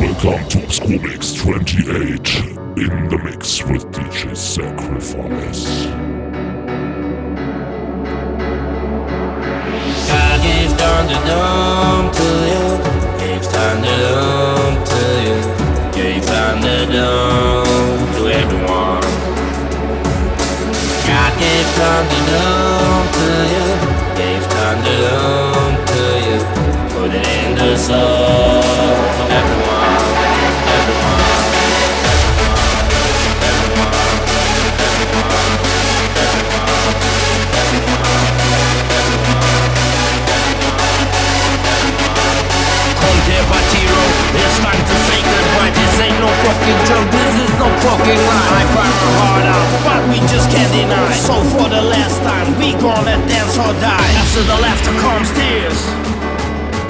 Welcome to Obscore Mix 28 in the mix with DJ Sacrifice. To you, gave to you, gave to everyone. Gave Thunderdome to you, gave Thunderdome to you, put it in the soul fucking joke, this is no fucking lie. I cried my heart out, but we just can't deny. So for the last time, we gonna dance or die. After the laughter comes tears.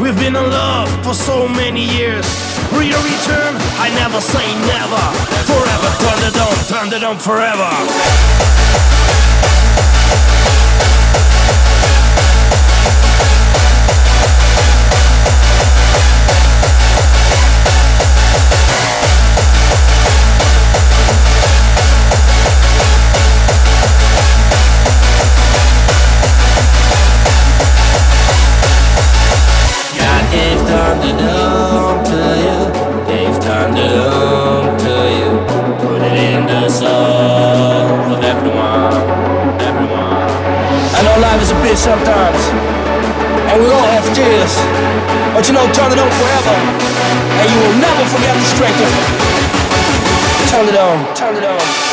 We've been in love for so many years. Real return, I never say never. Forever, turn it on, turn it on forever. Sometimes, and we all have tears. But you know, turn it on forever, and you will never forget the strength of it. Turn it on, turn it on.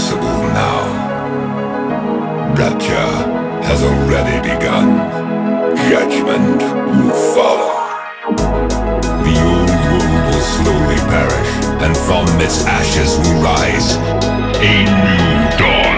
possible now. Rapture has already begun. Judgment will follow. The old world will slowly perish, and from its ashes will rise a new dawn.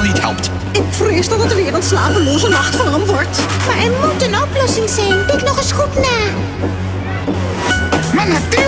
Helemaal niet helpt. Ik vrees dat het weer een slapeloze nacht voor hem wordt. Maar er moet een oplossing zijn. Kijk nog eens goed na. Maar natuurlijk,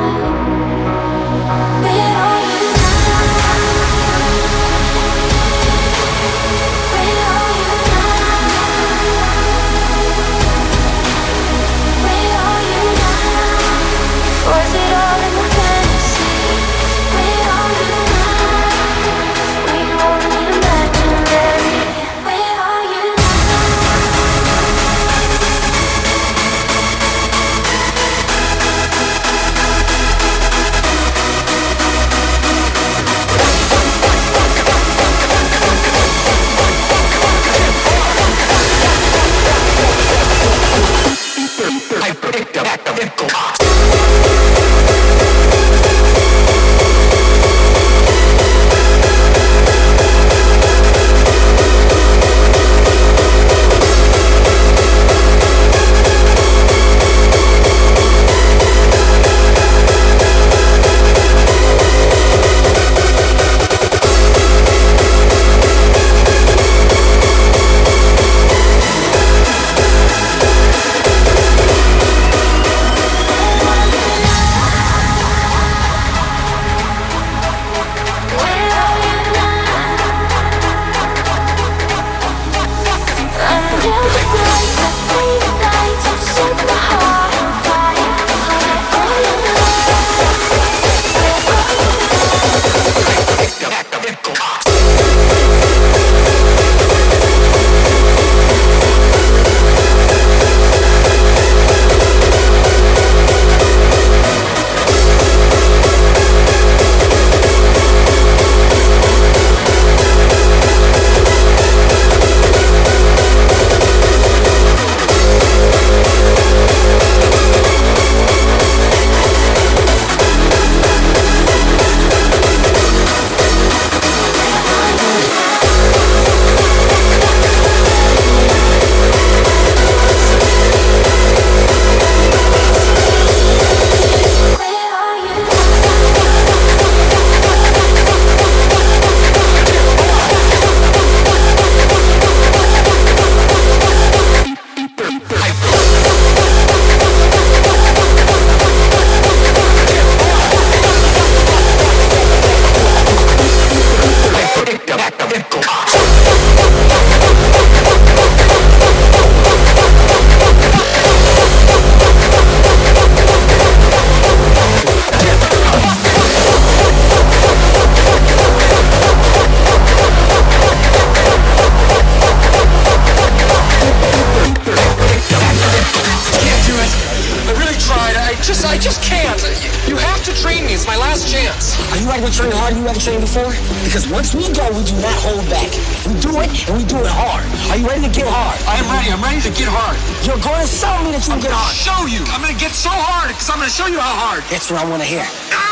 Just, I just can't. You have to train me. It's my last chance. Are you ready to train hard? You ever trained before? Because once we go, we do not hold back. We do it, and we do it hard. Are you ready to get hard? I am ready. I'm ready to get hard. You're going to show me that you can get hard. Show you. I'm gonna get so hard because I'm gonna show you how hard. That's what I want to hear. Ah!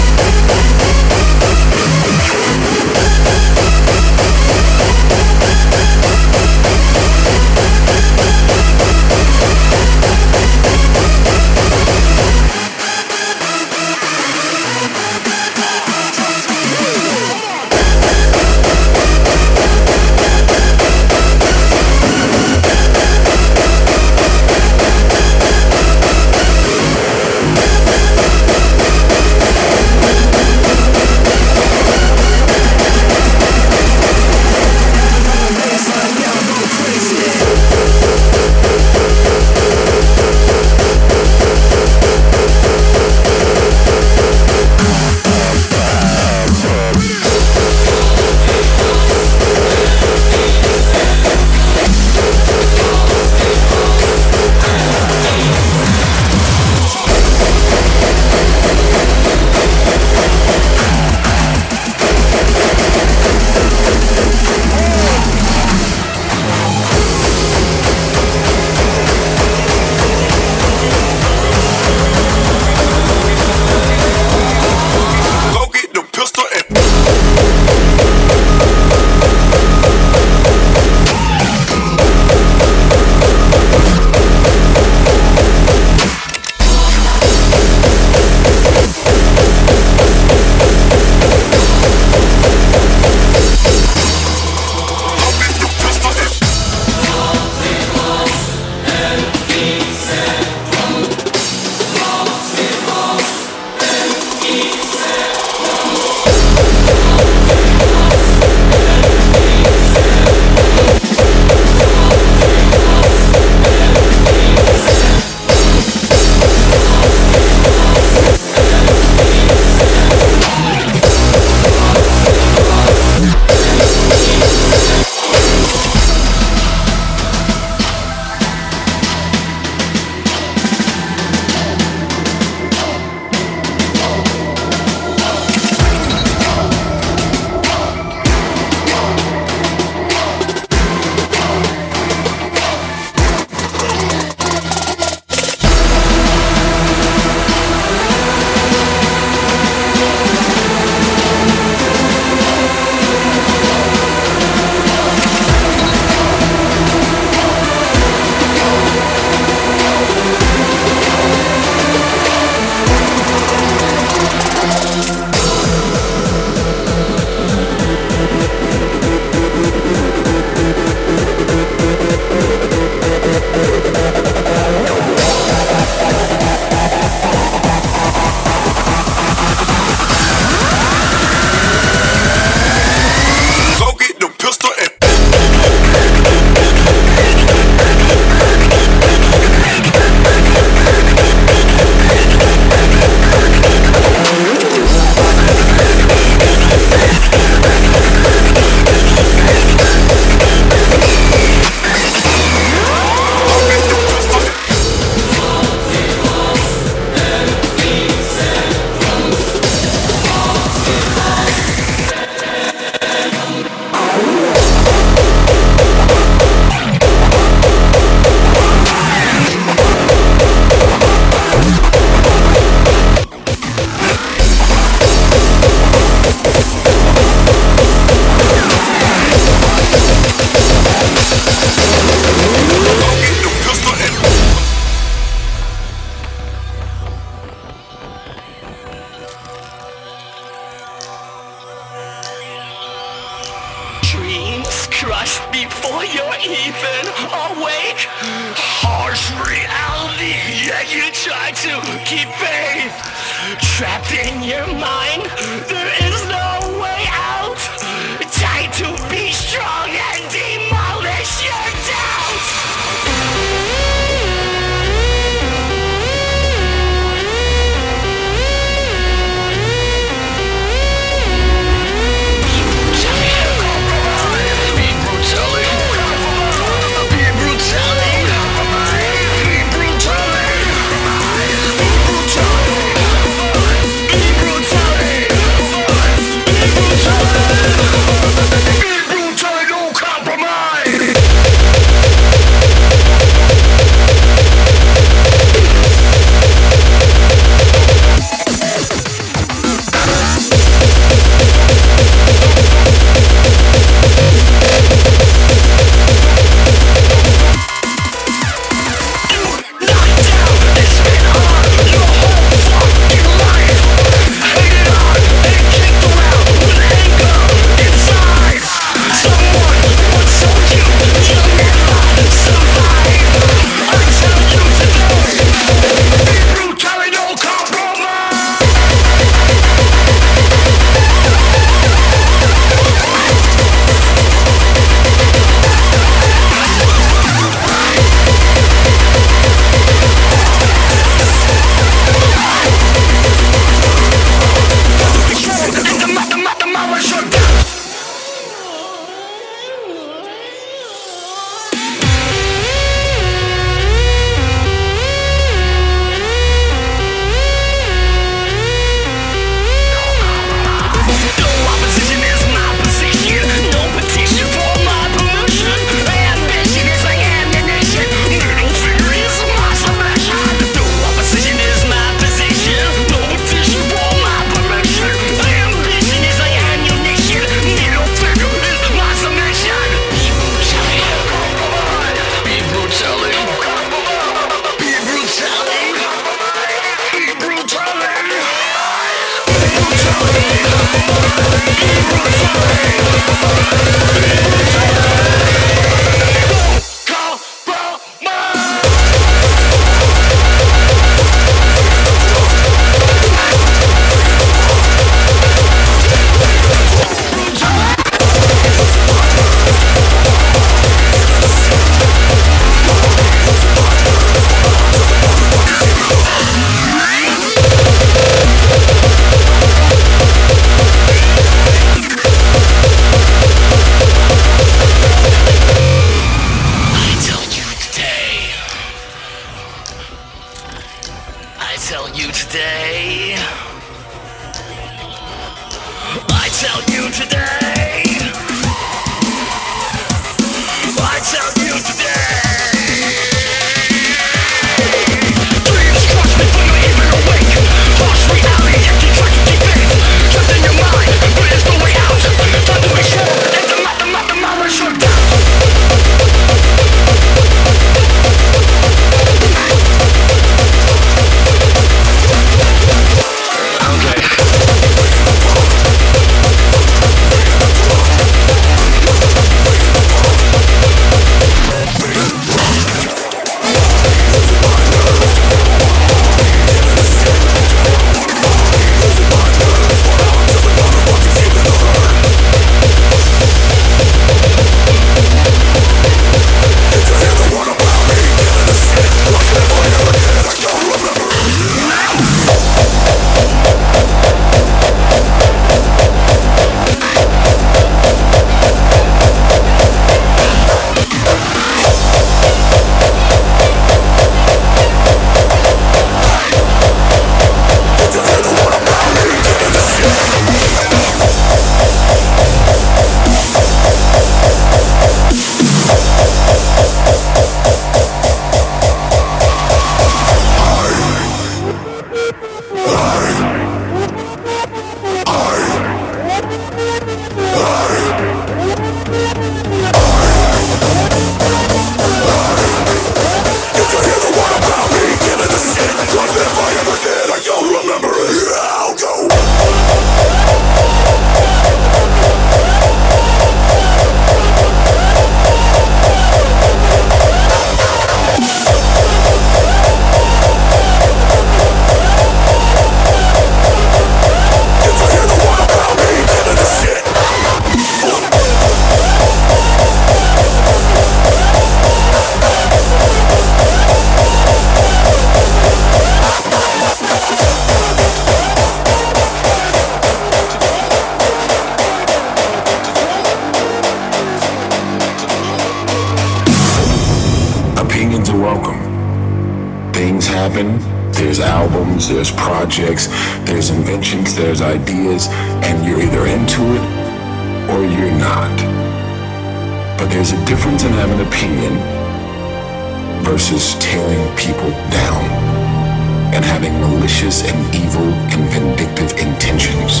and having malicious and evil and vindictive intentions.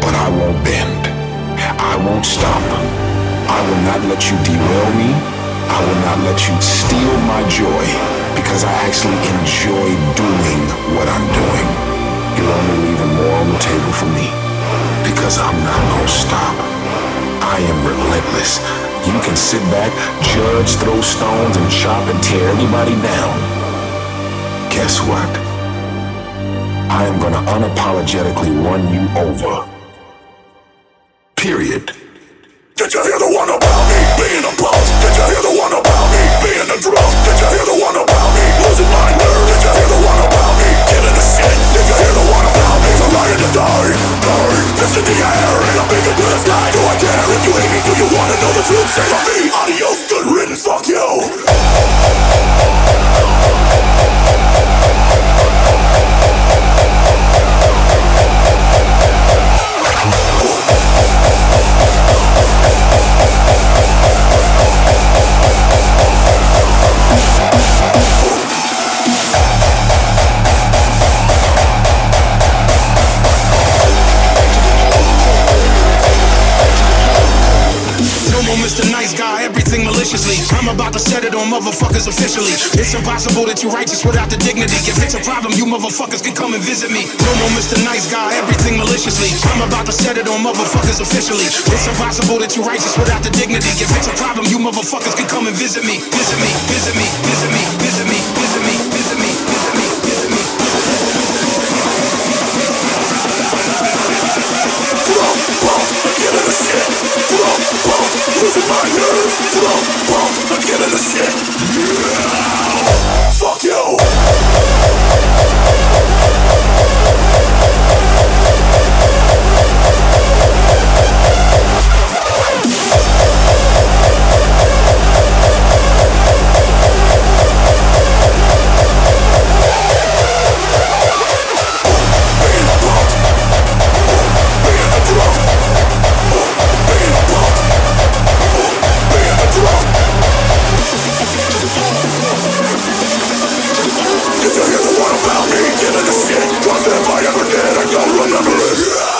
But I won't bend. I won't stop. I will not let you derail me. I will not let you steal my joy because I actually enjoy doing what I'm doing. You're only leaving more on the table for me because I'm not gonna stop. I am relentless. You can sit back, judge, throw stones, and chop and tear anybody down. Guess what? I am gonna unapologetically run you over. Period. Did you hear the one about me being a boss? Did you hear the one about me being a drunk? Did you hear the one about me losing my nerve? Did you hear the one about me killing the shit? Did you hear the one about me trying to die? Die, fist in the air and I'm bigger to the sky. Do I care if you hate me? Do you wanna know the truth? Say for me, adios, good riddance, fuck you. Maliciously. I'm about to set it on motherfuckers officially. It's impossible that you righteous without the dignity. If it's a problem, you motherfuckers can come and visit me. No more Mr. Nice Guy, everything maliciously. I'm about to set it on motherfuckers officially. It's impossible that you righteous without the dignity. If it's a problem, you motherfuckers can come and visit me. Visit me, visit me, visit me, visit me, visit me, visit me, visit me, visit me. The shit. Fuck you. I